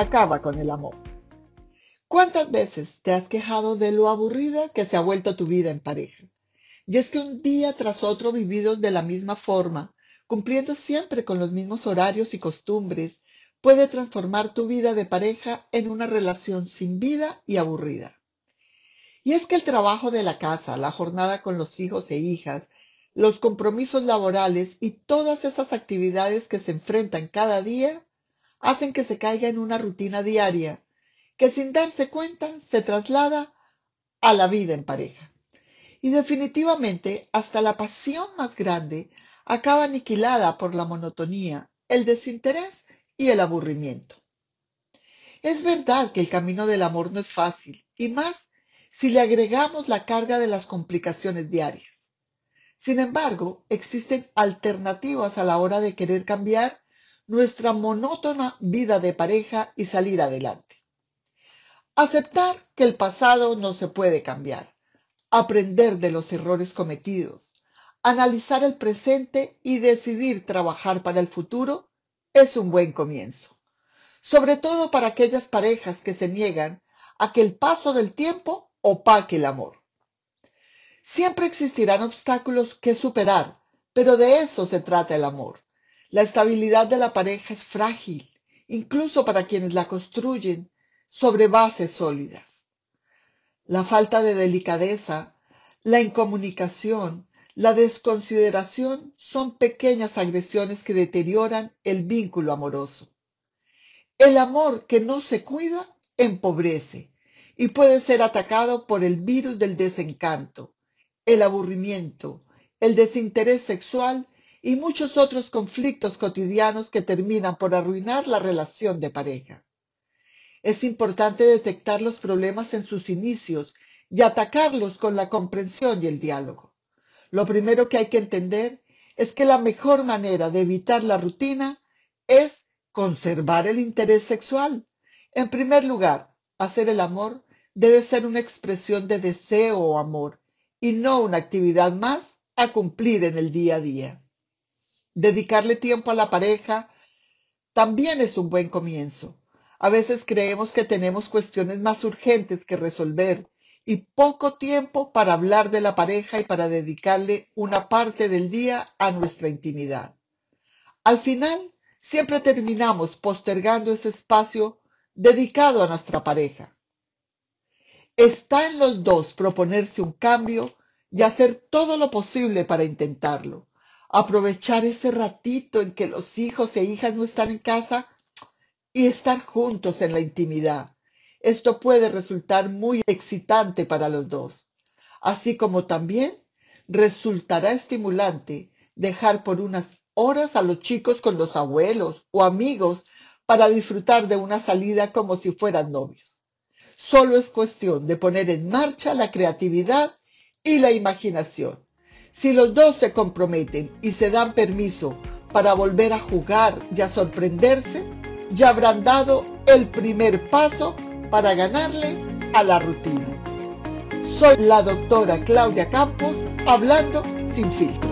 acaba con el amor. ¿Cuántas veces te has quejado de lo aburrida que se ha vuelto tu vida en pareja? Y es que un día tras otro vividos de la misma forma, cumpliendo siempre con los mismos horarios y costumbres, puede transformar tu vida de pareja en una relación sin vida y aburrida. Y es que el trabajo de la casa, la jornada con los hijos e hijas, los compromisos laborales y todas esas actividades que se enfrentan cada día hacen que se caiga en una rutina diaria que sin darse cuenta se traslada a la vida en pareja. Y definitivamente hasta la pasión más grande acaba aniquilada por la monotonía, el desinterés y el aburrimiento. Es verdad que el camino del amor no es fácil, y más si le agregamos la carga de las complicaciones diarias. Sin embargo, existen alternativas a la hora de querer cambiar nuestra monótona vida de pareja y salir adelante. Aceptar que el pasado no se puede cambiar, aprender de los errores cometidos, analizar el presente y decidir trabajar para el futuro es un buen comienzo, sobre todo para aquellas parejas que se niegan a que el paso del tiempo opaque el amor. Siempre existirán obstáculos que superar, pero de eso se trata el amor. La estabilidad de la pareja es frágil, incluso para quienes la construyen sobre bases sólidas. La falta de delicadeza, la incomunicación, la desconsideración son pequeñas agresiones que deterioran el vínculo amoroso. El amor que no se cuida empobrece y puede ser atacado por el virus del desencanto, el aburrimiento, el desinterés sexual y muchos otros conflictos cotidianos que terminan por arruinar la relación de pareja. Es importante detectar los problemas en sus inicios y atacarlos con la comprensión y el diálogo. Lo primero que hay que entender es que la mejor manera de evitar la rutina es conservar el interés sexual. En primer lugar, hacer el amor debe ser una expresión de deseo o amor y no una actividad más a cumplir en el día a día. Dedicarle tiempo a la pareja también es un buen comienzo. A veces creemos que tenemos cuestiones más urgentes que resolver y poco tiempo para hablar de la pareja y para dedicarle una parte del día a nuestra intimidad. Al final, siempre terminamos postergando ese espacio dedicado a nuestra pareja. Está en los dos proponerse un cambio y hacer todo lo posible para intentarlo. Aprovechar ese ratito en que los hijos e hijas no están en casa y estar juntos en la intimidad. Esto puede resultar muy excitante para los dos, así como también resultará estimulante dejar por unas horas a los chicos con los abuelos o amigos para disfrutar de una salida como si fueran novios. Solo es cuestión de poner en marcha la creatividad y la imaginación. Si los dos se comprometen y se dan permiso para volver a jugar y a sorprenderse, ya habrán dado el primer paso para ganarle a la rutina. Soy la doctora Claudia Campos, hablando sin filtro.